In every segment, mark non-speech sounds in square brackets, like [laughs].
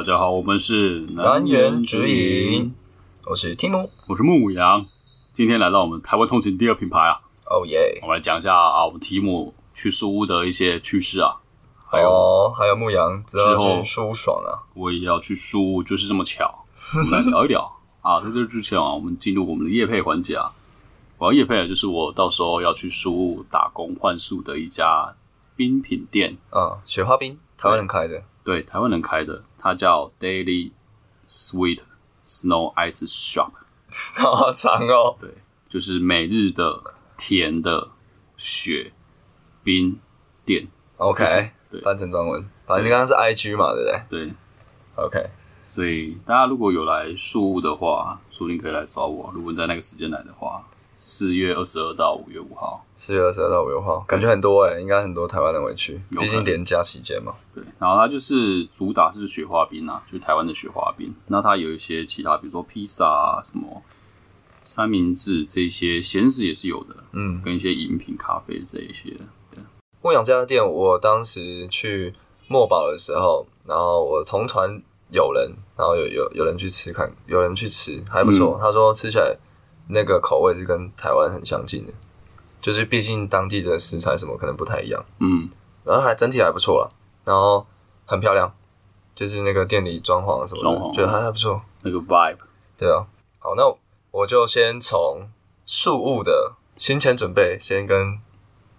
大家好，我们是南园直饮，我是 Tim，我是牧羊。今天来到我们台湾通勤第二品牌啊，哦耶！我们来讲一下啊，我们提姆去书屋的一些趣事啊。还有还有牧羊之之后后去舒爽啊，我也要去书屋，就是这么巧。我们来聊一聊啊，在这之前啊，我们进入我们的夜配环节啊。我要夜配的就是我到时候要去书屋打工换宿的一家冰品店，啊，雪花冰，台湾人开的，对，台湾人开的，它叫 Daily Sweet Snow Ice Shop。好长哦。对，就是每日的甜的雪冰店。OK，对翻成中文，反正你刚刚是 IG 嘛，对不对对，？OK，所以大家如果有来树屋的话，说不定可以来找我。如果你在那个时间来的话，四月二十二到五月五号。四月二十二到五月五号，感觉很多哎，应该很多台湾人会去，毕竟连假期间嘛。对，然后它就是主打是雪花冰啊，就是台湾的雪花冰。那它有一些其他，比如说披萨啊、什么三明治这些咸食也是有的，嗯，跟一些饮品、咖啡这一些。牧羊这家店，我当时去墨宝的时候，然后我同团有人，然后有有有人去吃看，有人去吃还不错。他说吃起来那个口味是跟台湾很相近的，就是毕竟当地的食材什么可能不太一样，嗯，然后还整体还不错啦，然后很漂亮，就是那个店里装潢什么的，觉得还还不错。那个 vibe 对啊，好，那我就先从树物的行前准备，先跟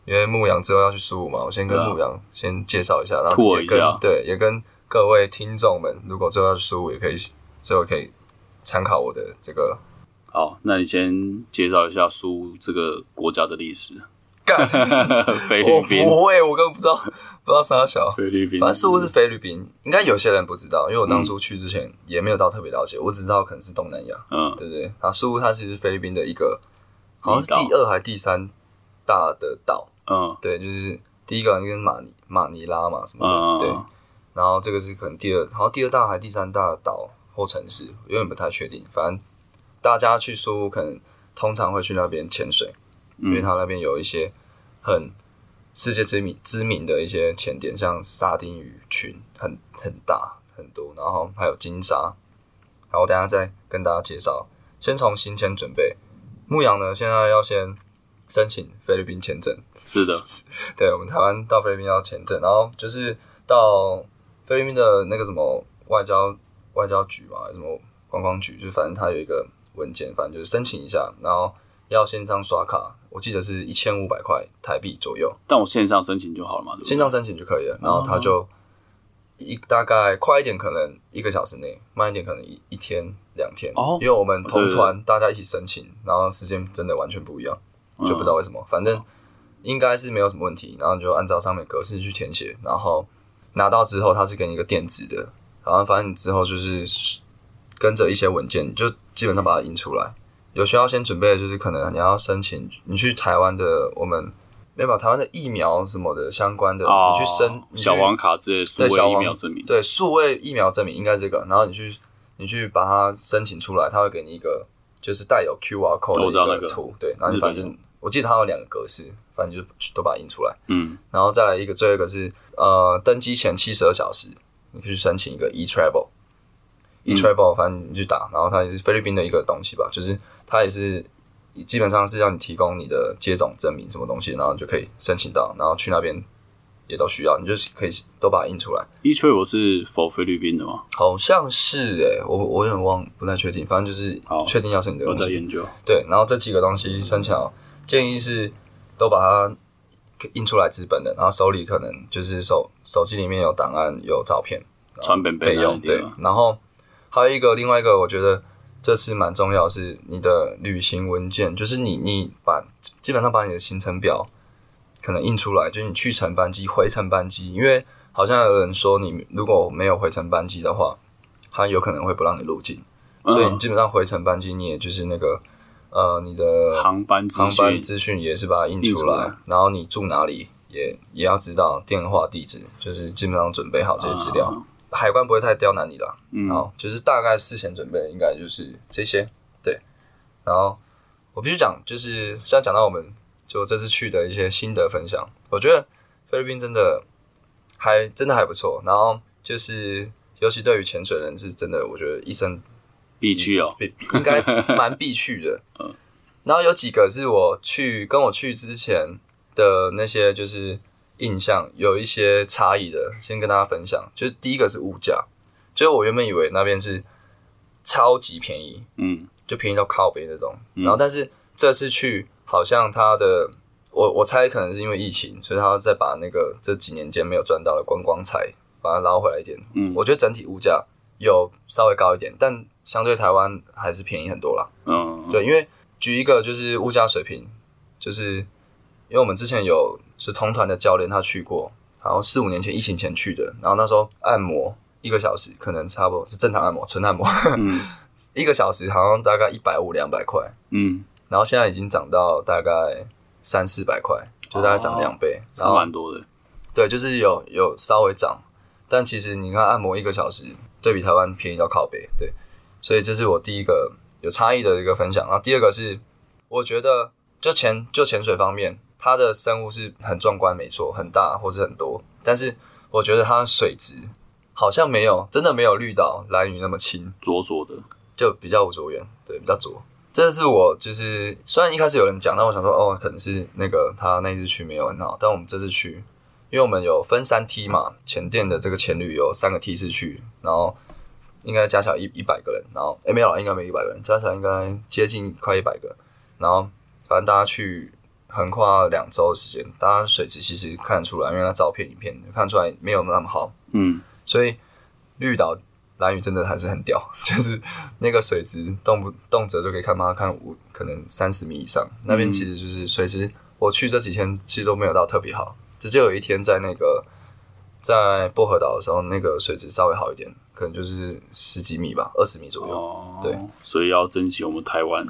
因为牧羊之后要去树物嘛，我先跟牧羊先介绍一下，然后也跟对，也跟各位听众们，如果之后要去树物，也可以最后可以参考我的这个好，那你先介绍一下苏这个国家的历史。干，[laughs] 菲我律宾，不会，我根本不知道，[laughs] 不知道啥小。菲律宾，反正似乎是菲律宾，应该有些人不知道，因为我当初去之前也没有到特别了解，我只知道可能是东南亚。嗯，对不对？然后苏它其实是菲律宾的一个，好像是第二还是第三大的岛。嗯对，就是第一个应该是马尼马尼拉嘛什么嗯，的。对，然后这个是可能第二，好像第二大还是第三大的岛或城市，有点不太确定。反正大家去苏可能通常会去那边潜水，因为嗯它那边有一些很世界知名知名的一些潜点，像沙丁鱼群很很大很多，然后还有金沙。然后等下再跟大家介绍。先从行前准备，牧羊呢现在要先申请菲律宾签证，是的，[laughs] 对我们台湾到菲律宾要签证，然后就是到菲律宾的那个什么外交外交局嘛，什么观光局，就反正它有一个文件，反正就是申请一下，然后要线上刷卡，我记得是一千五百块台币左右，但我线上申请就好了嘛，对不对线上申请就可以了，然后他就一大概快一点可能一个小时内，慢一点可能一一天两天，哦因为我们同团大家一起申请，然后时间真的完全不一样。就不知道为什么，反正应该是没有什么问题，然后你就按照上面格式去填写，然后拿到之后，它是给你一个电子的，然后反正你之后就是跟着一些文件，就基本上把它印出来。有需要先准备的就是可能你要申请，你去台湾的我们没把台湾的疫苗什么的相关的，哦你去申小黄卡之类的数位疫对小黄苗证明，对数位疫苗证明应该这个，然后你去你去把它申请出来，它会给你一个就是带有 QR code 道那个的一个图，对，然后你反正我记得它有两个格式，反正就都把它印出来，嗯，然后再来一个最后一个是呃登机前七十二小时，你去申请一个 e travel。e travel，反正你去打，然后它也是菲律宾的一个东西吧，就是它也是基本上是要你提供你的接种证明什么东西，然后你就可以申请到，然后去那边也都需要，你就可以都把它印出来。e t r a v e 是否菲律宾的吗？好像是诶、我我有点忘，不太确定，反正就是确定要申请这个我东西。在研究，对，然后这几个东西申请好，建议是都把它印出来纸本的，然后手里可能就是手手机里面有档案有照片传本本备用。对，然后还有一个另外一个，我觉得这次蛮重要的是你的旅行文件，就是你你把基本上把你的行程表可能印出来，就是你去程班机、回程班机，因为好像有人说你如果没有回程班机的话，他有可能会不让你入境，所以你嗯，基本上回程班机你也就是那个呃你的航班资航班讯，资讯也是把它印出来，然后你住哪里也也要知道电话地址，就是基本上准备好这些资料。啊海关不会太刁难你啦，嗯，好，就是大概事前准备应该就是这些，对。然后我必须讲，就是现在讲到我们就这次去的一些心得分享，我觉得菲律宾真的还真的还不错。然后就是尤其对于潜水人是真的，我觉得一生必去哦。必应该蛮必去的。[laughs] 嗯，然后有几个是我去跟我去之前的那些就是印象有一些差异的，先跟大家分享。就是第一个是物价，就是我原本以为那边是超级便宜，嗯，就便宜到靠北那种。然后但是这次去好像它的我我猜可能是因为疫情，所以他再把那个这几年间没有赚到的观光财把它捞回来一点。嗯我觉得整体物价有稍微高一点，但相对台湾还是便宜很多啦。嗯，对，因为举一个就是物价水平，就是因为我们之前有是同团的教练他去过，然后四五年前疫情前去的，然后那时候按摩一个小时可能差不多是正常按摩，纯按摩，嗯。[laughs] 一个小时好像大概一百五两百块，嗯，然后现在已经涨到大概三四百块，就大概涨两倍，然差后蛮多的。对，就是有有稍微涨，但其实你看按摩一个小时，对比台湾便宜到靠北，对，所以这是我第一个有差异的一个分享。然后第二个是，我觉得就潜就潜水方面，它的生物是很壮观，没错，很大或是很多，但是我觉得它的水质好像没有真的没有绿岛蓝屿那么清，浊浊的，就比较无着源，对，比较浊。这是我就是虽然一开始有人讲，但我想说哦，可能是那个他那次去没有很好，但我们这次去，因为我们有分三梯嘛，前店的这个前旅有三个梯次去，然后应该加起来一一百个人，然后诶没有啦，应该没一百个人，加起来应该接近快一百个，然后反正大家去横跨两周的时间，大家水质其实看得出来，因为他照片影片看出来没有那么好，嗯，所以绿岛蓝屿真的还是很屌，[laughs] 就是那个水质动不动辄就可以看到看五可能三十米以上，那边其实就是水质。我去这几天其实都没有到特别好，就只有一天在那个在薄荷岛的时候，那个水质稍微好一点，可能就是十几米吧，二十米左右。哦，对，所以要珍惜我们台湾。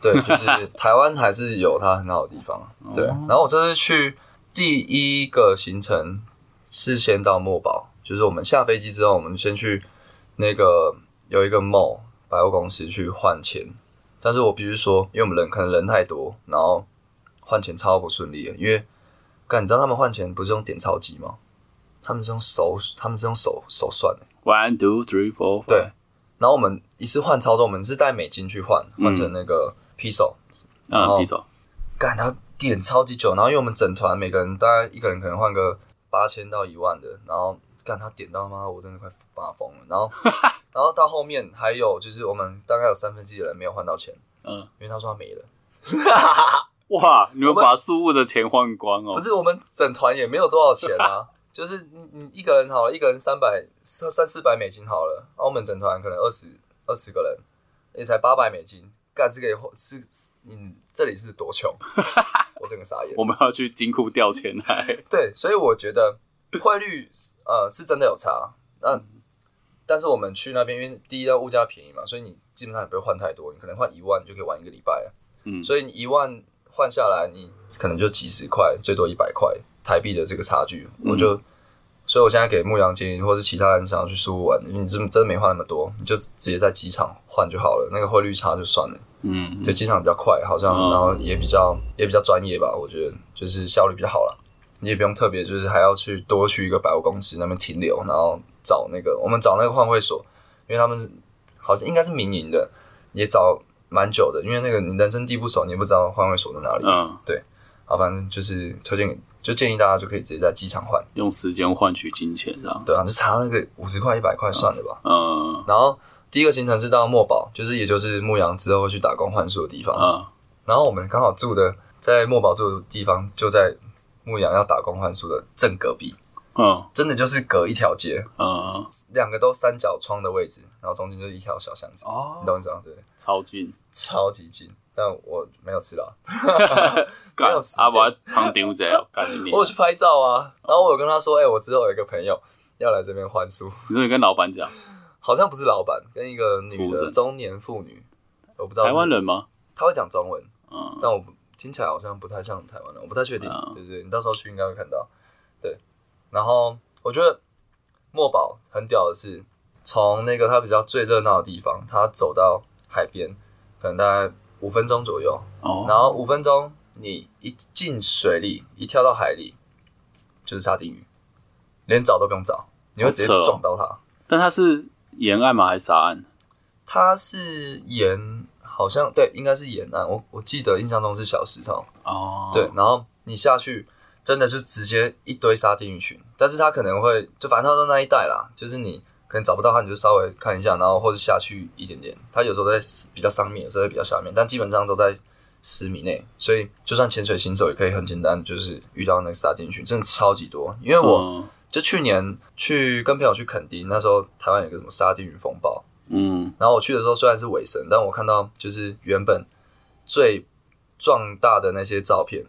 对，就是台湾还是有它很好的地方。[laughs] 对，然后我这次去第一个行程是先到墨宝，就是我们下飞机之后，我们先去那个有一个 mall 百货公司去换钱。但是我必须说，因为我们人可能人太多，然后换钱超不顺利的。因为，干你知道他们换钱不是用点钞机吗？他们是用手，他们是用手手算的。One, two, three, four. 对，然后我们一次换操作，我们是带美金去换，换成那个 peso。然嗯，后匕首。干，他点超级久，然后因为我们整团每个人大概一个人可能换个八千到一万的，然后干他点到妈，我真的快发疯了。然后，[laughs] 然后到后面还有就是我们大概有三分之一的人没有换到钱，嗯，因为他说他没了。[laughs] 哇，你们把宿务的钱换光哦不？是我们整团也没有多少钱啊，[laughs] 就是你你一个人好了，一个人三百三三四百美金好了，澳门整团可能二十二十个人，也才八百美金，干这个也是是你这里是多穷，[laughs] 我整个傻眼。我们要去金库调钱来。[laughs] 对，所以我觉得汇率呃是真的有差。那但是我们去那边，因为第一要，物价便宜嘛，所以你基本上也不会换太多，你可能换一万就可以玩一个礼拜了。嗯所以你一万换下来，你可能就几十块，最多一百块台币的这个差距，我就。所以，我现在给牧羊建议，或是其他人想要去苏武玩，你真真的没花那么多，你就直接在机场换就好了，那个汇率差就算了。嗯，对，机场比较快，好像，嗯然后也比较也比较专业吧，我觉得就是效率比较好了。你也不用特别就是还要去多去一个百货公司那边停留，然后找那个我们找那个换汇所，因为他们是好像应该是民营的，也找蛮久的，因为那个你人生地不熟，你也不知道换位所在哪里。嗯，对好，反正就是推荐给，就建议大家就可以直接在机场换，用时间换取金钱，这样。对啊，就差那个五十块一百块算了吧。嗯然后第一个行程是到墨宝，就是也就是牧羊之后会去打工换宿的地方。嗯然后我们刚好住的在墨宝住的地方，就在牧羊要打工换宿的正隔壁，嗯。真的就是隔一条街，嗯，两个都三角窗的位置，然后中间就是一条小巷子，哦。你懂我意思吗？对，超近。超级近，但我没有吃到，[laughs] 没有时间。啊，我 [laughs] 去拍照啊，然后我有跟他说，哎、我之后有一个朋友要来这边换书，你说你跟老板讲，好像不是老板，跟一个女的中年妇女，我不知道台湾，人吗？他会讲中文，嗯。但我听起来好像不太像台湾人，我不太确定。嗯。对对，你到时候去应该会看到。对，然后我觉得墨宝很屌的是，从那个它比较最热闹的地方，它走到海边，可能大概五分钟左右。哦，然后五分钟，你一进水里，一跳到海里，就是沙丁鱼，连找都不用找，你会直接撞到它。但它是沿岸吗？还是沙岸？它是沿，好像对，应该是沿岸。我我记得印象中是小石头，哦，对，，然后你下去真的就直接一堆沙丁鱼群，但是它可能会就反正它都那一带啦，就是你可能找不到它，你就稍微看一下，然后或者下去一点点。它有时候在比较上面，有时候在比较下面，但基本上都在十米内，所以就算潜水新手也可以很简单，就是遇到那个沙丁鱼群，真的超级多。因为我、嗯就去年去跟朋友去垦丁，那时候台湾有个什么沙丁鱼风暴，嗯然后我去的时候虽然是尾声，但我看到就是原本最壮大的那些照片，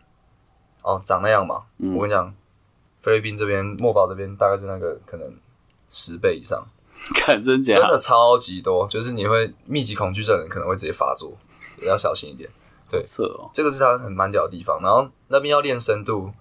哦，长那样嘛。嗯我跟你讲，菲律宾这边墨宝这边大概是那个可能十倍以上，[laughs] 看真假真的超级多，就是你会密集恐惧症的人可能会直接发作，也要小心一点。对哦，这个是它很蛮屌的地方。然后那边要练深度，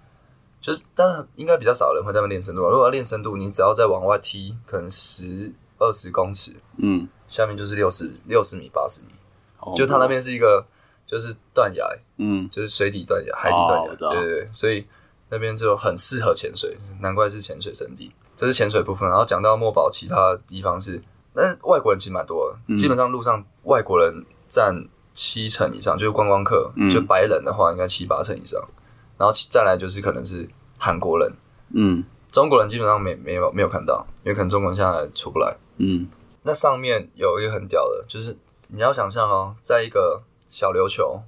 就是但是应该比较少人会在那边练深度啊。如果要练深度，你只要再往外踢，可能十二十公尺，嗯，下面就是六十六十米、八十米。好就它那边是一个就是断崖，嗯。就是水底断崖、海底断崖，对对对，所以那边就很适合潜水，难怪是潜水圣地。这是潜水部分，然后讲到墨宝其他地方是，那外国人其实蛮多的，嗯。基本上路上外国人占七成以上，就是观光客，嗯。就白人的话应该七八成以上，然后再来就是可能是韩国人，嗯。中国人基本上没没有没有看到，因为可能中国人现在出不来。嗯。那上面有一个很屌的，就是你要想象哦，在一个小琉球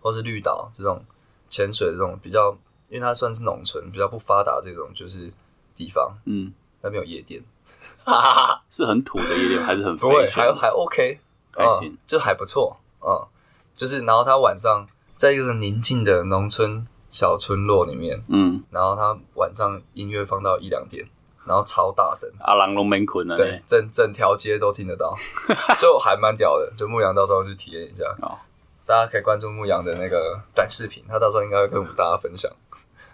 或是绿岛这种潜水的这种比较，因为它算是农村比较不发达这种就是地方，嗯，那边有夜店，[laughs] 是很土的夜店还是很不会，还还 OK，还行嗯，就还不错，嗯，就是然后他晚上在一个宁静的农村小村落里面，嗯，然后他晚上音乐放到一两点，然后超大声。阿郎龙门捆啊对，整整条街都听得到，[laughs] 就还蛮屌的。就牧羊到时候去体验一下，好大家可以关注牧羊的那个短视频，他到时候应该会跟我们大家分享。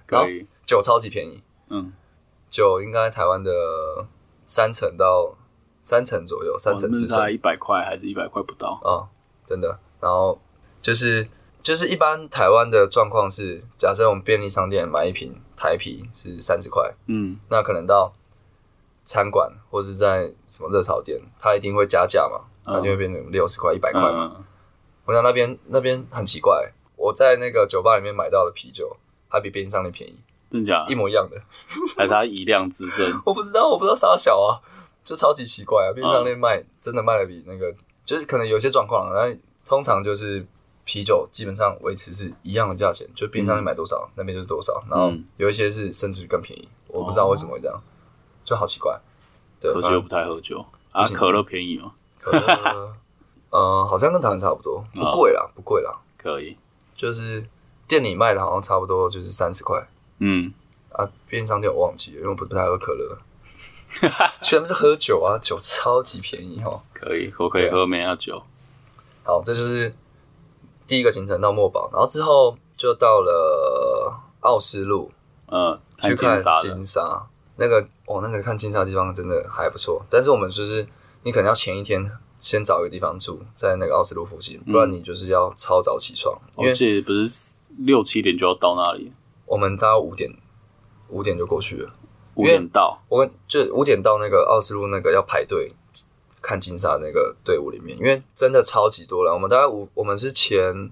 然后可以，酒超级便宜，嗯，酒应该台湾的三成到三成左右，三哦成四成。大概一百块还是一百块不到，啊、真的。然后就是就是一般台湾的状况是，假设我们便利商店买一瓶台啤是三十块，嗯。那可能到餐馆或是在什么热炒店，它一定会加价嘛，它就会变成六十块、一百块嘛。嗯，我想那边那边很奇怪，我在那个酒吧里面买到的啤酒，还比便利商店便宜，真假一？模一样的。[laughs] 还是他以量制胜？[laughs] 我不知道，我不知道啥小啊，就超级奇怪啊！便利商店卖、真的卖的比那个，就是可能有些状况啊，但通常就是啤酒基本上维持是一样的价钱，就便利商店买多少，那边就是多少，然后嗯有一些是甚至更便宜，我不知道为什么会这样，就好奇怪。对，反正可惜我不太喝酒啊，行可乐便宜吗？可乐，呃，好像跟台湾差不多，不贵啦，不贵啦，可以，就是店里卖的好像差不多就是三十块嗯，啊，便利商店我忘记了，因为我不不太喝可乐，全部是喝酒啊，酒超级便宜哈。可以，我可以喝梅亚酒，好，这就是第一个行程到墨宝，然后之后就到了奥斯陆嗯，去看金沙，那个哦，那个看金沙的地方真的还不错，但是我们就是你可能要前一天先找一个地方住，在那个奥斯陆附近，不然你就是要超早起床，因为不是六七点就要到那里，我们大概五点五点就过去了。五点到，我们就五点到那个奥斯陆那个要排队看金沙那个队伍里面，因为真的超级多人。我们大概五，我们是前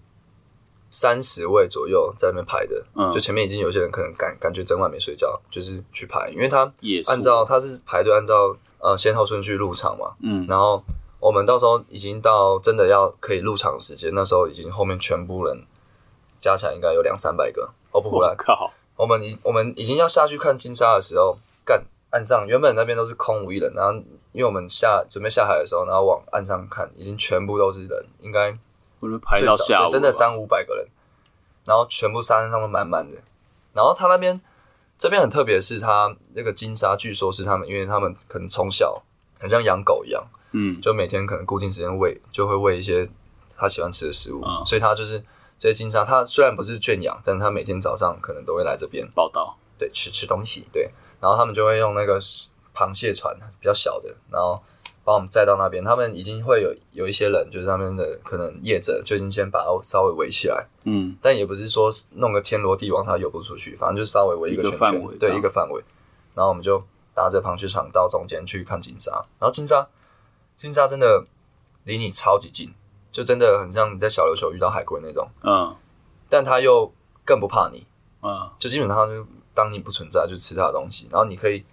三十位左右在那边排的，嗯。就前面已经有些人可能感感觉整晚没睡觉，就是去排，因为他按照他是排队按照呃先后顺序入场嘛，嗯，然后我们到时候已经到真的要可以入场的时间，那时候已经后面全部人加起来应该有两三百个，哦不胡乱。我，靠，我们已我们已经要下去看金沙的时候，干岸上原本那边都是空无一人，然后因为我们下准备下海的时候，然后往岸上看，已经全部都是人，应该我们排最少到下真的三五百个人，然后全部沙滩上都满满的。然后他那边这边很特别的是，他那个金沙据说是他们，因为他们可能从小很像养狗一样，嗯，就每天可能固定时间喂，就会喂一些他喜欢吃的食物，嗯。所以他就是这些金沙，他虽然不是圈养，但是他每天早上可能都会来这边。报道，对，吃吃东西，对，然后他们就会用那个螃蟹船比较小的，然后把我们载到那边。他们已经会有有一些人，就是那边的可能业者就已经先把它稍微围起来，嗯，但也不是说弄个天罗地网它游不出去，反正就稍微围一个一个圈圈，对，范围这样。一个范围。然后我们就搭着螃蟹船到中间去看金沙，然后金沙金沙真的离你超级近，就真的很像你在小琉球遇到海龟那种，嗯。但它又更不怕你，嗯。就基本上就当你不存在就吃它的东西，然后你可以，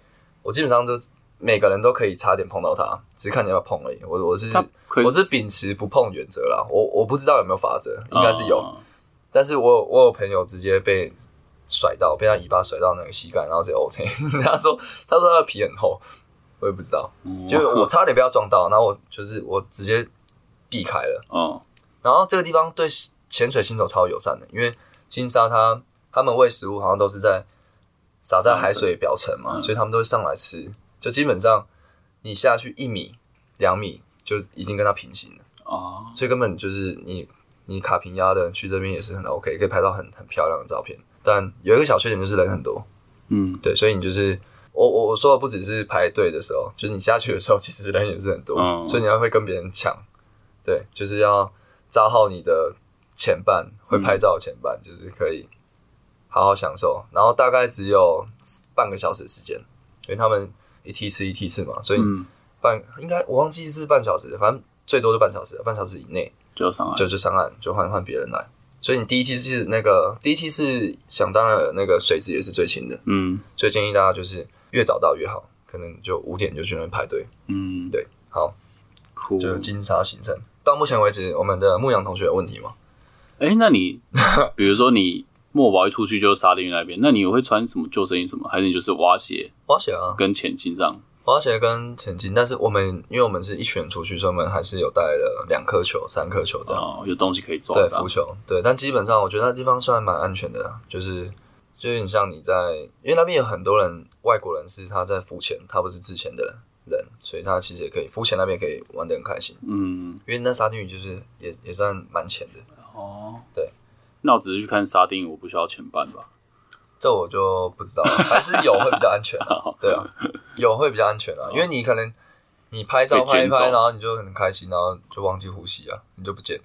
我基本上都每个人都可以差点碰到它，只是看你要不要碰而已。我我是我是秉持不碰原则啦，我我不知道有没有法则，应该是有，嗯但是我我有朋友直接被甩到，被他尾巴甩到那个膝盖，然后直接 O K。[laughs] 他说他说他的皮很厚，我也不知道，嗯就是我差点被他撞到，然后我就是我直接避开了。嗯然后这个地方对潜水新手超友善的，因为金沙它他们喂食物好像都是在撒在海水表层嘛，嗯。所以他们都会上来吃。就基本上你下去一米两米就已经跟它平行了，哦。所以根本就是你你卡平压的去这边也是很 OK，可以拍到很很漂亮的照片。但有一个小缺点就是人很多，嗯。对，所以你就是我我我说的不只是排队的时候，就是你下去的时候，其实人也是很多，嗯所以你要会跟别人抢，对，就是要扎好你的前半，会拍照的前半，就是可以好好享受。然后大概只有半个小时时间，因为他们一梯次一梯次嘛，所以嗯，半应该我忘记是半小时，反正最多就半小时，半小时以内就上岸，就就上岸，就换换别人来。所以你第一梯是那个第一梯是想当然，那个水质也是最清的。嗯所以建议大家就是越早到越好，可能就五点就去那边排队。嗯，对，好，酷。就是金沙行程。到目前为止，我们的牧羊同学有问题吗？哎，那你 [laughs] 比如说你墨宝一出去就是沙丁鱼那边，那你会穿什么救生衣什么？还是你就是蛙鞋蛙鞋啊，跟潜金这样？蛙鞋跟前进，但是我们因为我们是一群人出去，所以我们还是有带了两颗球、三颗球这样。哦，有东西可以抓对，浮球，对，但基本上我觉得那地方算蛮安全的，就是就有点像你在，因为那边有很多人，外国人是他在付钱，他不是之前的人，所以他其实也可以付钱那边可以玩的很开心，嗯，因为那沙丁鱼就是也也算蛮浅的。哦，对。那我只是去看沙丁鱼，我不需要前半吧？这我就不知道了，[laughs] 还是有会比较安全啊。对啊，有会比较安全啊，因为你可能你拍照拍一拍，然后你就很开心，然后就忘记呼吸啊，你就不见了。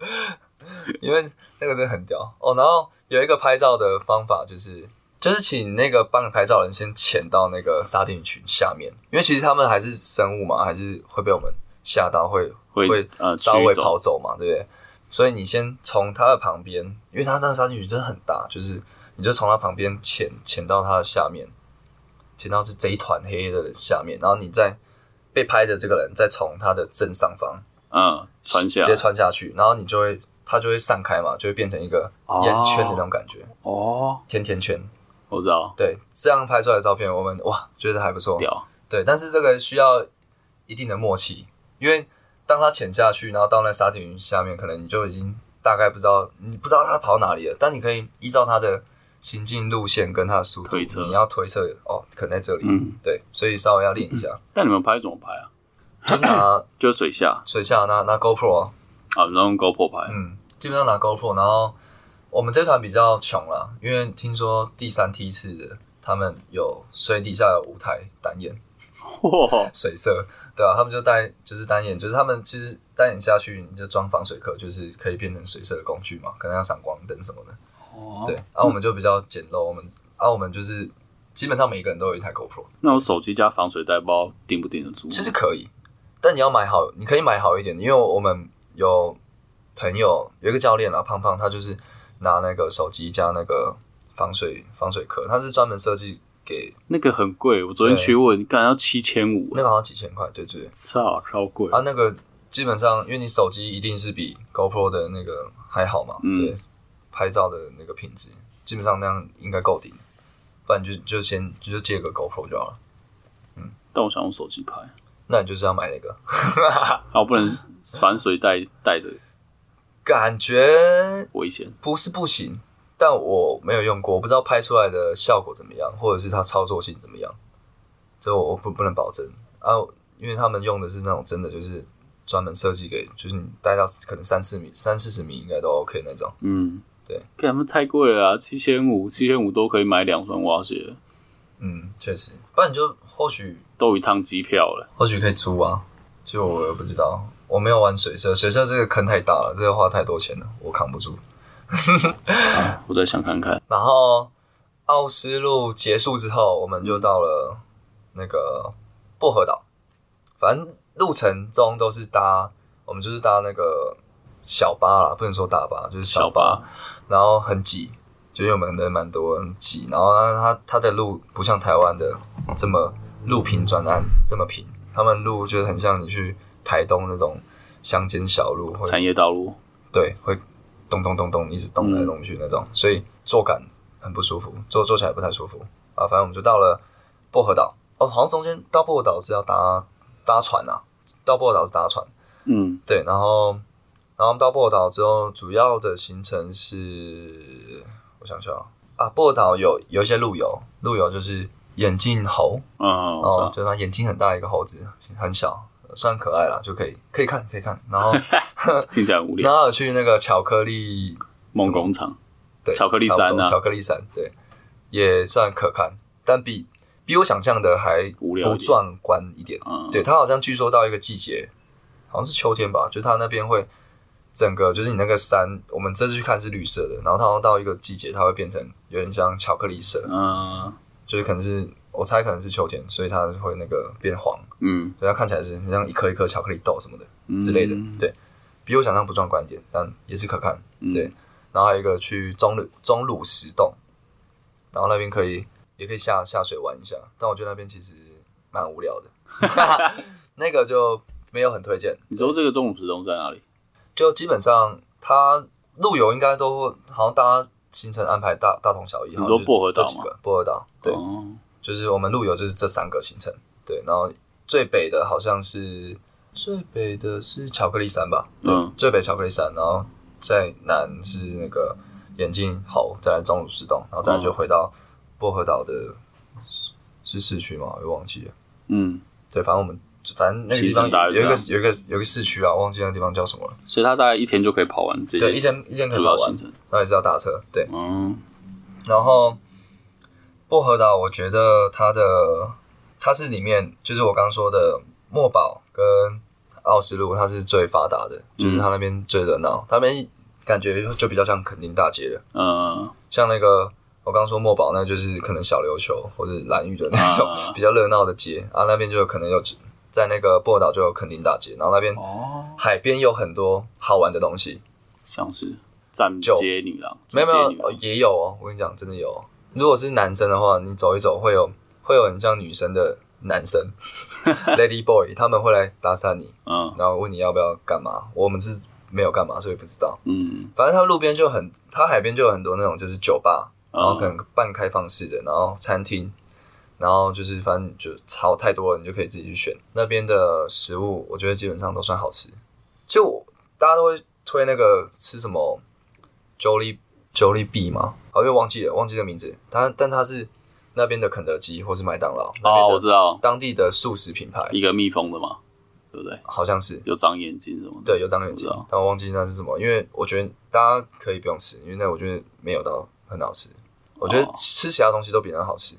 [laughs] 因为那个真的很屌哦。然后有一个拍照的方法就是。就是请那个帮你拍照的人先潜到那个沙丁鱼群下面，因为其实他们还是生物嘛，还是会被我们吓到，会会会呃稍微跑走嘛，对不对？所以你先从它的旁边，因为它那个沙丁鱼真的很大，就是你就从它旁边潜潜到它的下面，潜到是这一团黑黑的下面，然后你再被拍的这个人再从它的正上方嗯穿下直接穿下去，然后你就会它就会散开嘛，就会变成一个哦圆圈的那种感觉，哦，甜甜圈。我知道，对，这样拍出来的照片，我们哇觉得还不错。屌，对，但是这个需要一定的默契，因为当它潜下去，然后到那沙丁鱼下面，可能你就已经大概不知道，你不知道它跑哪里了，但你可以依照它的行进路线跟它的速度，你要推测哦，可能在这里。嗯，对，所以稍微要练一下，但你们拍怎么拍啊？就是拿 [coughs] 就是水下。水下拿拿 GoPro，啊。啊，然后用 GoPro 拍，嗯，基本上拿 GoPro，然后我们这团比较穷了，因为听说第三梯次的他们有水底下有舞台单眼。哇，水色，对啊，他们就带就是单眼，就是他们其实单眼下去你就装防水壳，就是可以变成水色的工具嘛，可能要闪光灯什么的。哦对，然、后我们就比较简陋，我们啊我们就是基本上每一个人都有一台 GoPro，那我手机加防水袋，包顶不顶得住？其实可以，但你要买好，你可以买好一点的，因为我们有朋友有一个教练啊，胖胖，他就是拿那个手机加那个防水防水壳，它是专门设计给那个很贵，我昨天去问，干要七千五，那个好像几千块，对对对。操，超贵。啊，那个基本上，因为你手机一定是比 GoPro 的那个还好嘛，嗯。对，拍照的那个品质，基本上那样应该够顶，不然你就就先就借个 GoPro 就好了。嗯。但我想用手机拍，那你就是要买那个，[laughs] 啊，我不能反水带带着，感觉危险。不是不行，但我没有用过，我不知道拍出来的效果怎么样，或者是它操作性怎么样，这我我不不能保证啊，因为他们用的是那种真的就是专门设计给，就是你带到可能三四米、三四十米应该都 OK 那种。嗯，对，干他们太贵了啊，七千五，七千五都可以买两双蛙鞋，嗯，确实，不然你就或许都一趟机票了。或许可以租啊，就我也不知道，我没有玩水色，水色这个坑太大了，这个花太多钱了，我扛不住。[laughs] 我再想看看。然后奥斯陆结束之后，我们就到了那个薄荷岛。反正路程中都是搭，我们就是搭那个小巴啦，不能说大巴，就是小小巴然后很挤，就因为我们人蛮多，很挤。然后它它的路不像台湾的这么路平转暗这么平，他们路就是很像你去台东那种乡间小路，会产业道路，对，会咚咚咚咚一直咚来咚去那种，所以坐感很不舒服，坐坐起来不太舒服。啊。反正我们就到了薄荷岛，哦，好像中间到薄荷岛是要搭搭船啊，到薄荷岛是搭船，嗯，对，然后然后我们到薄荷岛之后，主要的行程是，我想想啊，啊，薄荷岛有有一些路游，路游就是眼镜猴，嗯，哦，就是它眼睛很大一个猴子，很小，算可爱了，就可以可以看可以看，然后。[laughs] 听起来无聊。然后有去那个巧克力梦工厂，对巧克力山啊。巧克力山对，也算可看，但比比我想象的还无聊不壮观一点。嗯，对，它好像据说到一个季节，好像是秋天吧，就它那边会整个就是你那个山，我们这次去看是绿色的，然后它好像到一个季节，它会变成有点像巧克力色，嗯。就是可能是我猜可能是秋天，所以它会那个变黄，嗯对，它看起来是很像一颗一颗巧克力豆什么的。嗯之类的，对比我想象不壮观一点，但也是可看。嗯对，然后还有一个去中鲁中鲁石洞，然后那边可以也可以下下水玩一下，但我觉得那边其实蛮无聊的，[laughs] 那个就没有很推荐。你说这个中午石洞在哪里？就基本上它路游应该都好像大家行程安排大大同小异。你说薄荷岛这几个薄荷岛，对，哦，就是我们路游就是这三个行程，对，然后最北的好像是最北的是巧克力山吧，对，嗯最北巧克力山，然后再南是那个眼镜猴，再来中鲁石洞，然后再来就回到薄荷岛的是市区吗？我又忘记了，嗯，对，反正我们反正那个地方有一个有一个有一个市区啊，忘记那个地方叫什么了，所以他大概一天就可以跑完这对，一天一天可以跑完。然后也是要打车，对，嗯然后薄荷岛，我觉得它的它是里面就是我刚刚说的墨宝跟奥斯陆，它是最发达的，就是它那边最热闹，它那边感觉就比较像垦丁大街了。嗯像那个我刚刚说墨宝，那就是可能小琉球或者蓝屿的那种啊比较热闹的街啊，那边就有可能有在那个薄荷岛就有垦丁大街，然后那边哦，海边有很多好玩的东西，像是站就街女郎，没有没有、也有哦，我跟你讲，真的有哦。如果是男生的话，你走一走会有会有很像女生的男生，[laughs] Lady Boy，他们会来搭讪你，嗯然后问你要不要干嘛。我们是没有干嘛，所以不知道。嗯，反正他路边就很，他海边就有很多那种就是酒吧，然后可嗯能半开放式的，然后餐厅，然后就是反正就超太多了，你就可以自己去选。那边的食物，我觉得基本上都算好吃。就大家都会推那个吃什么 Jolie Jolie B 吗？哦，因为忘记了，忘记这名字。它但它是那边的肯德基或是麦当劳，那哦，边知道，当地的素食品牌，一个蜜蜂的嘛，对不对？好像是有长眼睛什么的。对有长眼睛我，但我忘记那是什么。因为我觉得大家可以不用吃，因为那我觉得没有到很好吃。我觉得哦吃其他东西都比那好吃。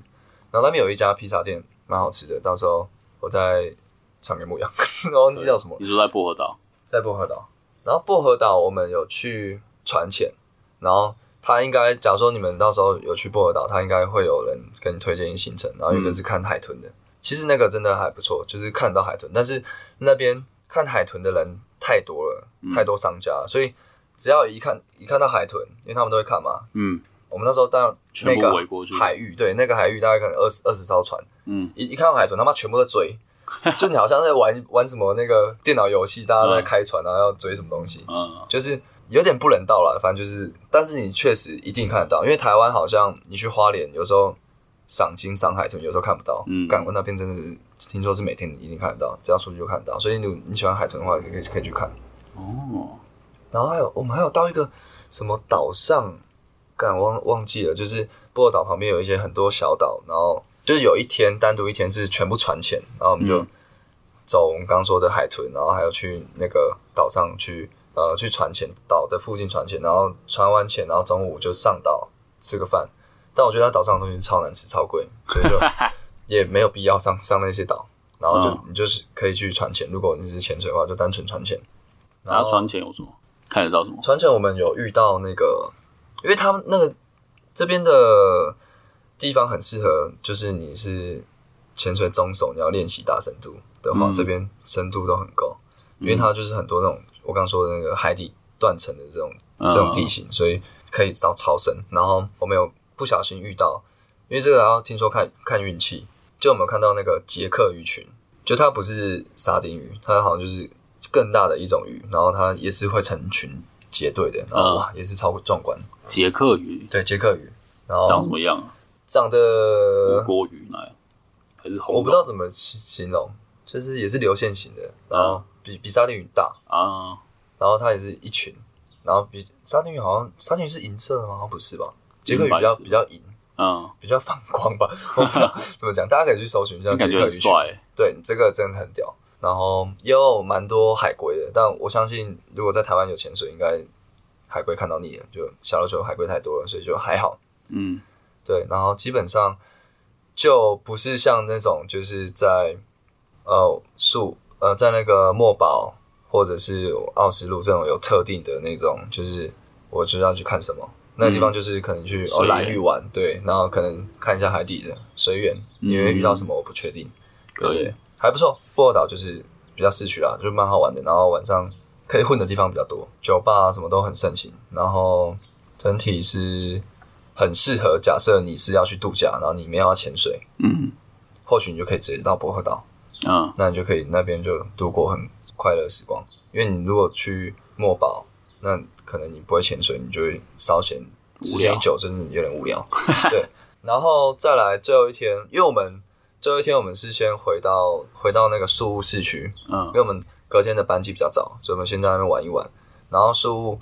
然后那边有一家披萨店，蛮好吃的，到时候我再传给牧羊，[laughs] 我忘记叫什么了。你说在薄荷岛，在薄荷岛。然后薄荷岛我们有去船潜，然后他应该，假如说你们到时候有去薄荷岛，他应该会有人跟你推荐一行程，然后有一个是看海豚的。其实那个真的还不错，就是看得到海豚，但是那边看海豚的人太多了，太多商家了，所以只要一看一看到海豚，因为他们都会看嘛。嗯。我们那时候到那个海域，对，那个海域大概可能二十二十艘船，嗯，一一看到海豚，他妈全部在追，[laughs] 就你好像在玩玩什么那个电脑游戏，大家都在开船，然后要追什么东西，嗯。就是有点不人道了。反正就是，但是你确实一定看得到，因为台湾好像你去花莲，有时候赏金赏海豚，有时候看不到。嗯港湾那边真的是听说是每天一定看得到，只要出去就看得到。所以你你喜欢海豚的话，可以可以去看。哦，然后还有我们还有到一个什么岛上，敢忘忘记了，就是波尔岛旁边有一些很多小岛，然后就是有一天单独一天是全部船潜，然后我们就嗯走我们刚刚说的海豚，然后还有去那个岛上去呃去船潜，岛的附近船潜，然后船完潜，然后中午就上岛吃个饭。但我觉得它岛上的东西超难吃、超贵，[laughs] 所以就也没有必要上上那些岛。然后就、嗯你就是可以去船潜，如果你是潜水的话，就单纯船潜。然后船前有什么？看得到什么？船潜我们有遇到那个，因为他们那个这边的地方很适合，就是你是潜水中手，你要练习大深度的话，嗯这边深度都很够，因为它就是很多那种我刚说的那个海底断层的这种嗯这种地形，所以可以到超深。然后我们有不小心遇到，因为这个要听说看看运气，就我们有看到那个捷克鱼群，就它不是沙丁鱼，它好像就是更大的一种鱼，然后它也是会成群结队的，然后嗯哇，也是超壮观。捷克鱼对，捷克鱼，然后长什么样啊？长得锅鱼那样，还是红？我不知道怎么形形容，就是也是流线型的，然后比比沙丁鱼大，啊，然后它也是一群，然后比沙丁鱼好像沙丁鱼是银色的吗？好像不是吧？杰克鱼比较比较银，嗯，比较反光吧，[laughs] 我不知道怎么讲，大家可以去搜寻一下 [laughs] 杰克鱼。对，这个真的很屌。然后也有蛮多海龟的，但我相信如果在台湾有潜水，应该海龟看到你了，就小琉球海龟太多了，所以就还好。嗯对，然后基本上就不是像那种就是在呃树呃在那个墨宝或者是奥斯陆这种有特定的那种，就是我知道去看什么。那个地方就是可能去、哦蓝屿玩，对，然后可能看一下海底的随缘，因为遇到什么我不确定，对？还不错，薄荷岛就是比较市区啦，就蛮好玩的。然后晚上可以混的地方比较多，酒吧啊什么都很盛行。然后整体是很适合，假设你是要去度假，然后你没有要潜水，嗯或许你就可以直接到薄荷岛，嗯那你就可以那边就度过很快乐的时光。因为你如果去墨宝，那可能你不会潜水，你就会稍显时间一久，真的有点无聊。[laughs] 对，然后再来最后一天，因为我们最后一天我们是先回到回到那个宿务市区，嗯因嗯为我们隔天的班机比较早，所以我们先在那边玩一玩。然后宿务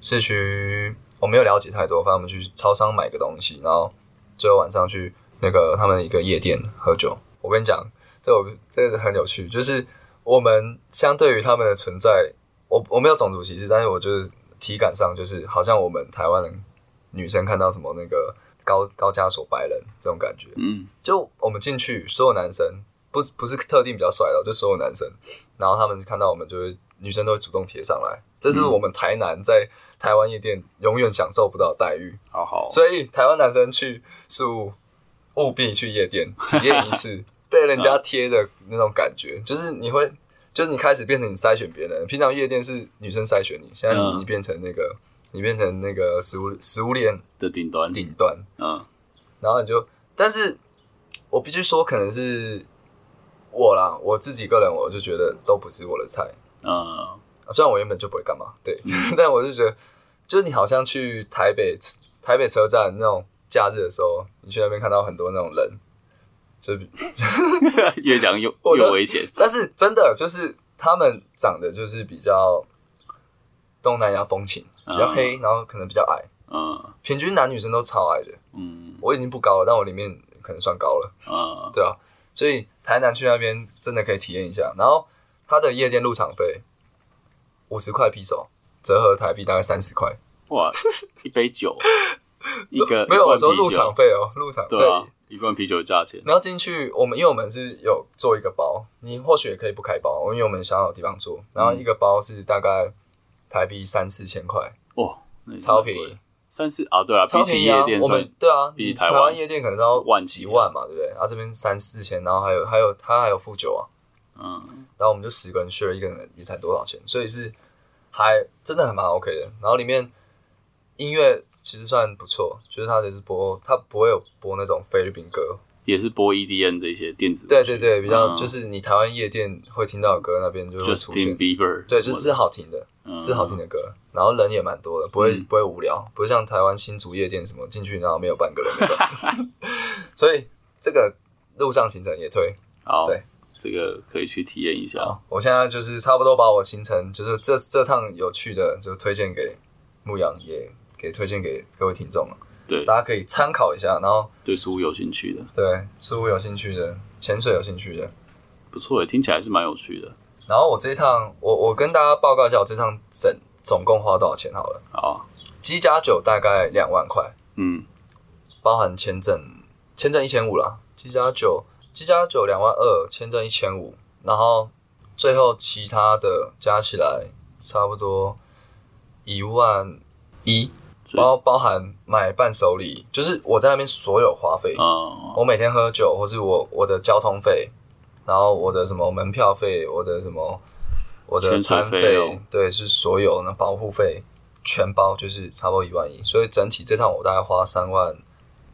市区我没有了解太多，反正我们去超商买个东西，然后最后晚上去那个他们一个夜店喝酒。我跟你讲，这我这个很有趣，就是我们相对于他们的存在，我我没有种族歧视，但是我就是体感上就是好像我们台湾人女生看到什么那个高高加索白人这种感觉，嗯就我们进去，所有男生不是不是特定比较帅的，就所有男生，然后他们看到我们就会女生都会主动贴上来，这是我们台南在台湾夜店永远享受不到的待遇。好好，所以台湾男生去宿务必去夜店体验一次被人家贴的那种感觉，就是你会，就是你开始变成你筛选别人，平常夜店是女生筛选你，现在你变成那个你变成那个食物食物链的顶端，顶端，嗯。然后你就，但是我必须说，可能是我啦，我自己个人我就觉得都不是我的菜。嗯。虽然我原本就不会干嘛，对，[laughs] 但我就觉得，就是你好像去台北台北车站那种假日的时候，你去那边看到很多那种人，就是，越讲越越危险。但是真的就是他们长得就是比较东南亚风情，比较黑，然后可能比较矮，嗯平均男女生都超矮的。嗯我已经不高了，但我里面可能算高了。嗯对啊，所以台南去那边真的可以体验一下。然后它的夜间入场费五十块披手，折合台币大概三十块。哇，一杯酒，[laughs] 一个没有，我说入场费哦，入场费。对啊，一罐啤酒的价钱，然后进去，我们因为我们是有做一个包，你或许也可以不开包，因为我们想要有地方做。然后一个包是大概台币三四千块，哇，那也超便宜三四啊，对啊，超便宜啊！我们对啊，比台湾夜店可能要万几几万嘛，对不对？然后这边三四千，然后还有还有他还有付酒啊，嗯然后我们就十个人 share 一个人也才多少钱，所以是还真的还蛮 OK 的。然后里面音乐其实算不错，就是它就是播，它不会有播那种菲律宾歌，也是播 EDM 这些电子，对对对，比较嗯就是你台湾夜店会听到的歌那边就会出现，Bieber，对，就是好听的，嗯是好听的歌，然后人也蛮多的，不会嗯不会无聊，不会像台湾新竹夜店什么进去然后没有半个人那种，[laughs] 所以这个路上行程也推。好，对，这个可以去体验一下。我现在就是差不多把我行程，就是这这趟有趣的，就推荐给牧羊，也给推荐给各位听众了，对，大家可以参考一下。然后对书有兴趣的，对书有兴趣的，潜水有兴趣的，不错诶，听起来是蛮有趣的。然后我这一趟，我我跟大家报告一下，我这趟整总共花多少钱好了。好啊，机加酒大概两万块，嗯，包含签证，签证一千五啦，机加酒机加酒两万二，签证一千五，然后最后其他的加起来差不多一万一。包包含买伴手礼，就是我在那边所有花费，嗯，我每天喝酒，或是我我的交通费，然后我的什么门票费，我的什么我的餐费对，是所有那保护费全包，就是差不多一万一，所以整体这趟我大概花三万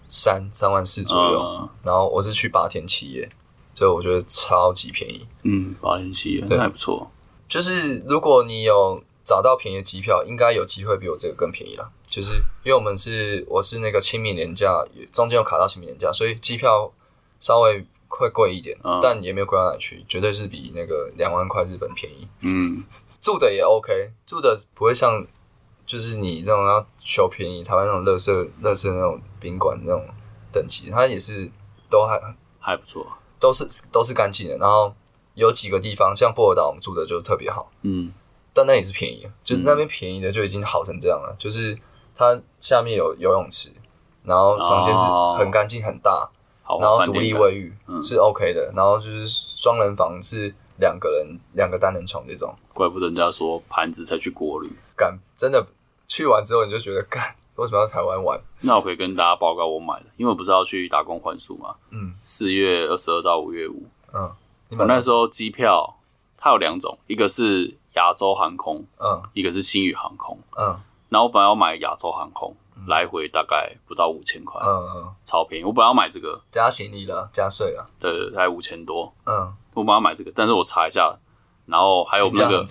三、三万四左右，嗯然后我是去八天七夜，所以我觉得超级便宜。嗯，八天七夜对。那还不错。就是如果你有找到便宜的机票，应该有机会比我这个更便宜了。就是因为我们是我是那个清明年假，中间有卡到清明年假，所以机票稍微会贵一点，嗯但也没有贵到哪里去，绝对是比那个两万块日本便宜。嗯，[laughs] 住的也 OK，住的不会像就是你那种要求便宜，台湾那种乐色乐色那种宾馆那种等级，它也是都还还不错。都是都是干净的。然后有几个地方，像波尔岛我们住的就特别好。嗯，但那也是便宜，就是那边便宜的就已经好成这样了。就是它下面有游泳池，然后房间是哦很干净很大，好，然后独立卫浴嗯是 OK 的，然后就是双人房是两个人两个单人床这种，怪不得人家说盘子才去过滤。干真的去完之后你就觉得干为什么要台湾玩？那我可以跟大家报告我买的，因为我不是要去打工换宿嘛。嗯，四月二十二到五月五，嗯，你买我那时候机票它有两种，一个是亚洲航空，嗯一个是星宇航空。嗯然后我本来要买亚洲航空，来回大概不到五千块，嗯嗯，超便宜。我本来要买这个，加行李了，加税了，对，大概五千多。嗯，我本来要买这个，但是我查一下，然后还有那个，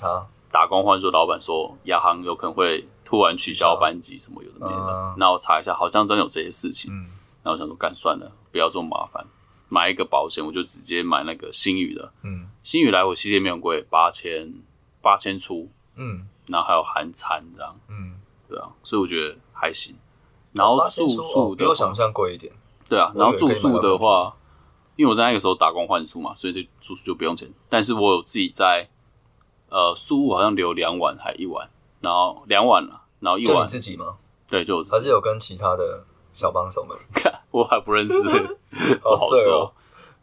打工换宿老板说，亚航有可能会突然取消班机，什么有的没的嗯。那我查一下，好像真有这些事情。嗯那我想说，干算了，不要这么麻烦，买一个保险，我就直接买那个星宇的。嗯星宇来回其实也没有很贵，八千八千出，嗯然后还有含餐这样，嗯，对啊，所以我觉得还行。然后住宿的话哦比我想象贵一点，对啊，然后住宿的话，因为我在那个时候打工换宿嘛，所以就住宿就不用钱。但是我有自己在呃宿务好像留两晚还一晚，然后两晚了，然后一晚自己吗？对，就我自己还是有跟其他的小帮手们？看 [laughs] 我还不认识，不 [laughs] 好 [laughs] 好色哦说。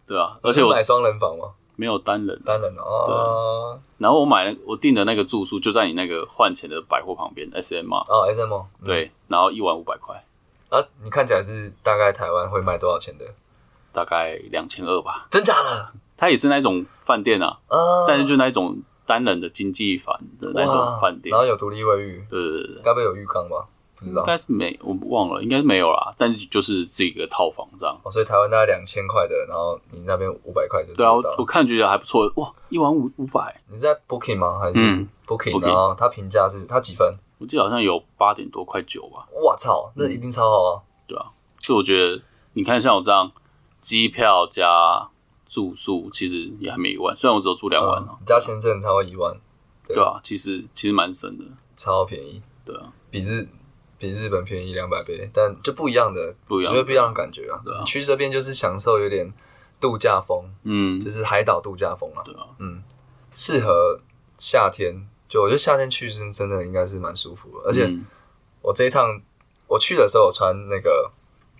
对啊，而且我买双人房吗？没有单人，单人哦，然后我买了我订的那个住宿就在你那个换钱的百货旁边，S M 嘛，哦，S M 哦，嗯对，然后一晚五百块，啊，你看起来是大概台湾会卖多少钱的？大概两千二吧。真假的？它也是那种饭店啊，啊，但是就那种单人的经济房的那种哇饭店然，后有独立卫浴，对对对对。该不会有浴缸吧？不知道应该是没，我忘了，应该是没有啦。但是就是这个套房这样。哦，所以台湾大概两千块的，然后你那边五百块就对啊，我我。看觉得还不错，哇，一晚五五百，你是在 Booking 吗？还是嗯 Booking？Booking 然后它评价是它几分？我记得好像有八点多，快九吧，我操，那一定超好啊！对啊。所以我觉得，你看像我这样，机票加住宿，其实也还没一万，虽然我只有住两万啊，嗯加签证超过一万，对啊，其实其实蛮省的，超便宜，对啊，比日比日本便宜两百倍，但就不一样的，不一样因为不一样的感觉啊。对啊你去这边就是享受有点度假风，嗯，就是海岛度假风啊。对啊，嗯，适合夏天。就我觉得夏天去是真的应该是蛮舒服的，而且嗯我这一趟我去的时候我穿那个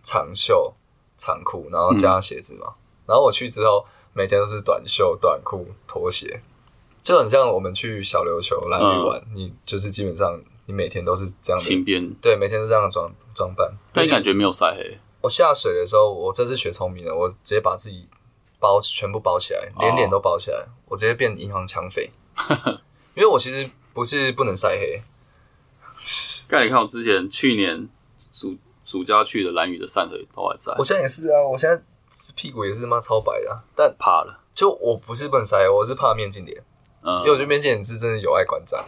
长袖长裤，然后加鞋子嘛，然后我去之后每天都是短袖短裤拖鞋，就很像我们去小琉球蓝屿玩，你就是基本上你每天都是这样的，轻便，对，每天都这样的装装扮。但你感觉没有晒黑，我下水的时候，我这次学聪明了，我直接把自己包全部包起来，连哦脸都包起来，我直接变银行抢匪。[laughs] 因为我其实不是不能晒黑，刚才你看我之前去年暑暑假去的蓝屿的散河都还在。我，现在也是啊，我现在屁股也是妈超白的啊、但怕了，就我不是不能晒黑，我是怕面镜脸，嗯。因为，我觉得面镜脸是真的有碍观瞻。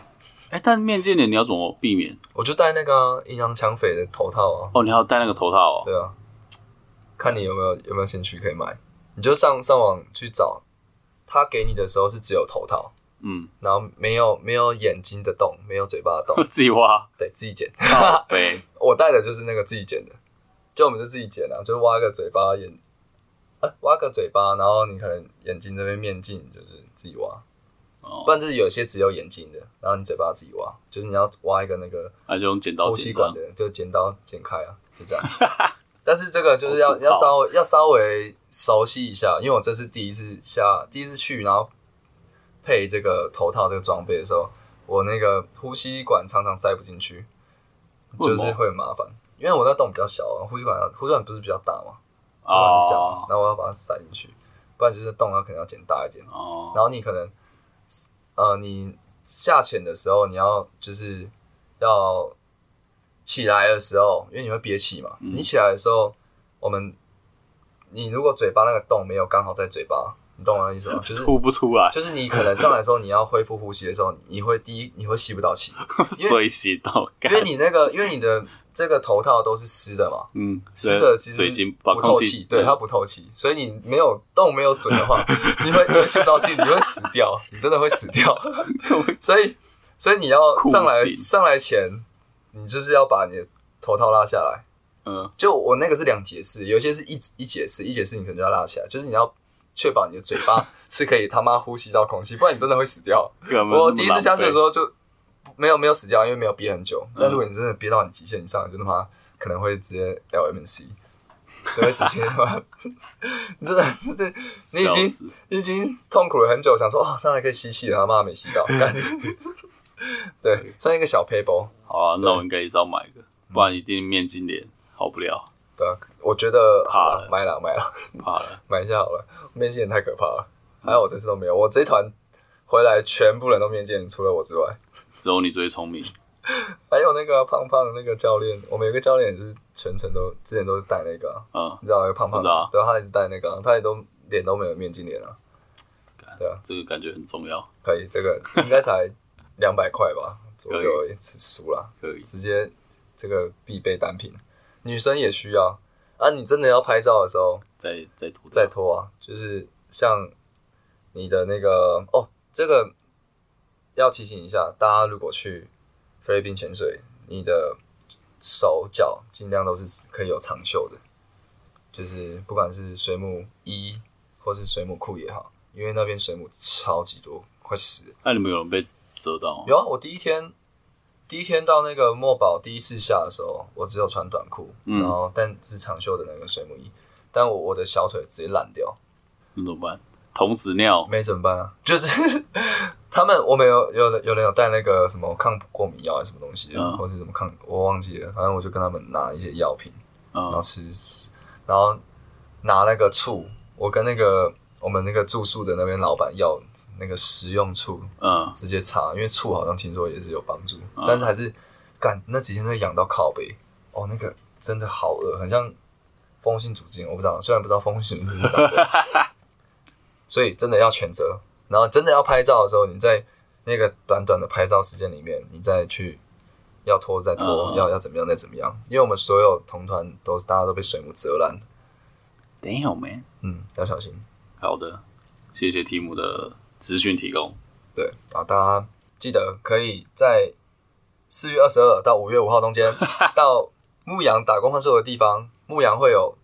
哎，但面镜脸你要怎么避免？我就戴那个啊银、行抢匪的头套啊，哦，你还要戴那个头套哦，对啊，看你有没有有没有兴趣可以买，你就上上网去找，他给你的时候是只有头套，嗯，然后没有没有眼睛的洞，没有嘴巴的洞，[laughs] 自己挖，对自己剪。对，[laughs] 我戴的就是那个自己剪的，就我们就自己剪啊，就挖个嘴巴眼，呃，挖个嘴巴，然后你可能眼睛这边面镜就是自己挖，哦不，然就是有些只有眼睛的，然后你嘴巴自己挖，就是你要挖一个那个那就用剪刀呼吸管的，就剪刀剪开啊，就这样。[laughs] 但是这个就是要要稍微要稍微熟悉一下，因为我这是第一次下第一次去，然后配这个头套这个装备的时候，我那个呼吸管常常塞不进去，就是为什么会很麻烦。因为我那洞比较小啊，呼吸管要呼吸管不是比较大嘛，呼吸管哦是这样，然后我要把它塞进去，不然就是洞要可能要剪大一点。哦，然后你可能呃，你下潜的时候，你要就是要起来的时候，因为你会憋气嘛，嗯你起来的时候，我们你如果嘴巴那个洞没有刚好在嘴巴，你懂我的意思吗？[laughs] 就是吐不出来，就是你可能上来的时候，你要恢复呼吸的时候，你会第一你会吸不到气，[laughs] 水吸到因为你那个因为你的这个头套都是湿的嘛，嗯，湿的其实水晶不透气，对它不透气，所以你没有洞没有准的话，[laughs] 你会你会吸不到气，你会死掉，你真的会死掉。[laughs] 所以所以你要上来上来前，你就是要把你的头套拉下来。嗯就我那个是两节式，有些是一一节式，一节式你可能就要拉起来，就是你要确保你的嘴巴是可以他妈呼吸到空气，不然你真的会死掉。[laughs] 我第一次下去的时候就没有没有死掉，因为没有憋很久。但如果你真的憋到你极限，你上来真的妈可能会直接 LMC，对，会直接他妈，你真的真的你已经你已经痛苦了很久，想说哦上来可以吸气然后妈没吸到，[laughs] 干对，算一个小 paper。好啊，那我应该也是要买个，不然一定面筋脸好不了，对啊，我觉得怕了买了买了。怕了。买一下好了，面镜太可怕了。还好我这次都没有，我这一团回来全部人都面见，除了我之外，只有你最聪明，[laughs] 还有那个胖胖的那个教练，我们有个教练也是全程都之前都是戴那个啊、嗯，你知道那个胖胖的，对啊，他也是戴那个啊、他也都脸都没有面镜脸啊。对啊，这个感觉很重要，可以，这个应该才两百块吧左右可一次输了，可以。直接这个必备单品，女生也需要。啊。你真的要拍照的时候，再再脱再脱啊，就是像你的那个哦，这个要提醒一下大家，如果去菲律宾潜水，你的手脚尽量都是可以有长袖的，就是不管是水母衣或是水母裤也好，因为那边水母超级多，快死了。那你们有人被折到吗？有啊，我第一天第一天到那个墨宝第一次下的时候，我只有穿短裤，嗯然后但是长袖的那个水母衣，但我我的小腿直接烂掉。那怎么办？童子尿，没怎么办啊？就是 [laughs] 他们，我们有有人有人有带那个什么抗过敏药还是什么东西，嗯。或是什么抗，我忘记了。反正我就跟他们拿一些药品，然后嗯吃，然后拿那个醋，我跟那个我们那个住宿的那边老板要那个食用醋，嗯，直接擦，因为醋好像听说也是有帮助，嗯。但是还是干那几天真的痒到靠背，哦，那个真的好饿，很像风性组织炎，我不知道，虽然不知道风性组织炎是长这样，[laughs] 所以真的要全责。然后真的要拍照的时候，你在那个短短的拍照时间里面，你再去要拖再拖，嗯要要怎么样再怎么样，因为我们所有同团都是大家都被水母折烂，Damn man，嗯，要小心。好的，谢谢提姆的资讯提供。对，然后大家记得可以在四月二十二到五月五号中间 [laughs] 到牧羊打工换宿的地方，牧羊会有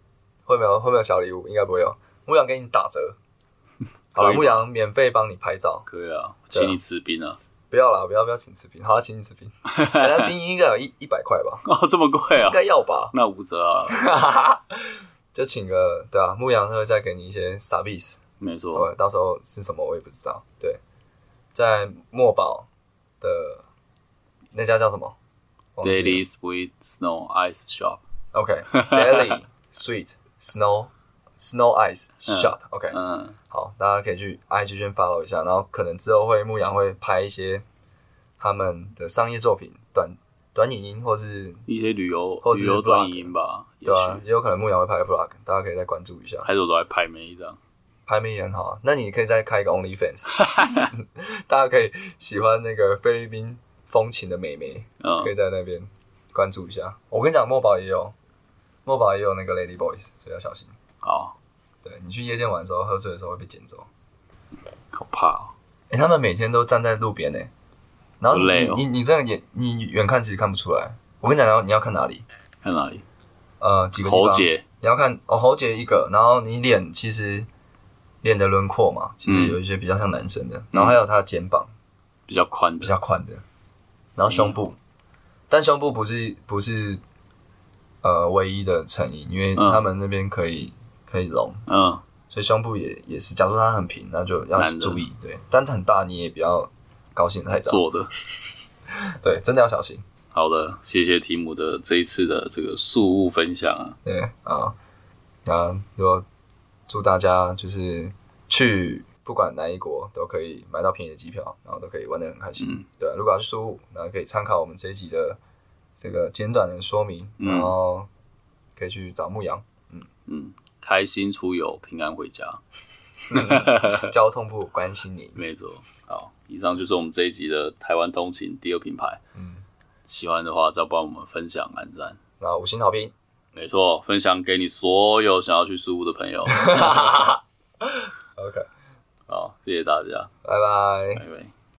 会没有会没有小礼物？应该不会有，牧羊给你打折。好了，牧羊免费帮你拍照，可以啊，请你吃冰啊！不要啦，不要不要请吃冰，好啦，请你吃冰，[laughs] 那冰应该有一一百块吧，哦，这么贵啊？应？该要吧，那五折啊，[laughs] 就请个对啊，牧羊他会再给你一些傻逼死，没错。我到时候是什么我也不知道。对，在墨宝的那家叫什么？Daily Sweet Snow Ice Shop，OK，Daily Sweet Snow Snow Ice Shop、OK，嗯，好，大家可以去 IG 先 follow 一下，然后可能之后会牧羊会拍一些他们的商业作品，短短影音或是一些旅游或是旅游 vlog 短影音吧，对啊，也有可能牧羊会拍 vlog，大家可以再关注一下。还是我都来拍每一张。拍妹也很好啊，那你可以再开一个 OnlyFans，[laughs] 大家可以喜欢那个菲律宾风情的美眉，嗯可以在那边关注一下。我跟你讲，墨宝也有，墨宝也有那个 Lady Boys，所以要小心。好，对你去夜店玩的时候，喝醉的时候会被捡走。好怕哦。哎、他们每天都站在路边呢，然后你哦。你你你这样也你远看其实看不出来。我跟你讲，然后你要看哪里？看哪里？呃，几个喉结，你要看哦，喉结一个，然后你脸其实脸的轮廓嘛，其实嗯有一些比较像男生的，然后还有他的肩膀。比较宽，比较宽的，然后胸部，但胸部不是不是呃唯一的成因，因为嗯。他们那边可以可以隆，嗯，所以胸部也也是，假如说它很平，那就要注意，对，但是很大你也不要高兴太早，做的。[laughs] 对，真的要小心。好的，谢谢提姆的这一次的这个宿务分享啊。对啊，那如果祝大家就是去不管哪一国都可以买到便宜的机票，然后都可以玩的很开心。嗯。对，如果要去宿务，那可以参考我们这一集的这个简短的说明，嗯然后可以去找牧羊。嗯。嗯，开心出游，平安回家，交通部关心你。[laughs] 没错。好，以上就是我们这一集的台湾通勤第二品牌。嗯，喜欢的话再帮我们分享、按赞。那五星好评，没错，分享给你所有想要去苏屋的朋友。[laughs] [laughs] OK，好，谢谢大家，拜拜。拜拜。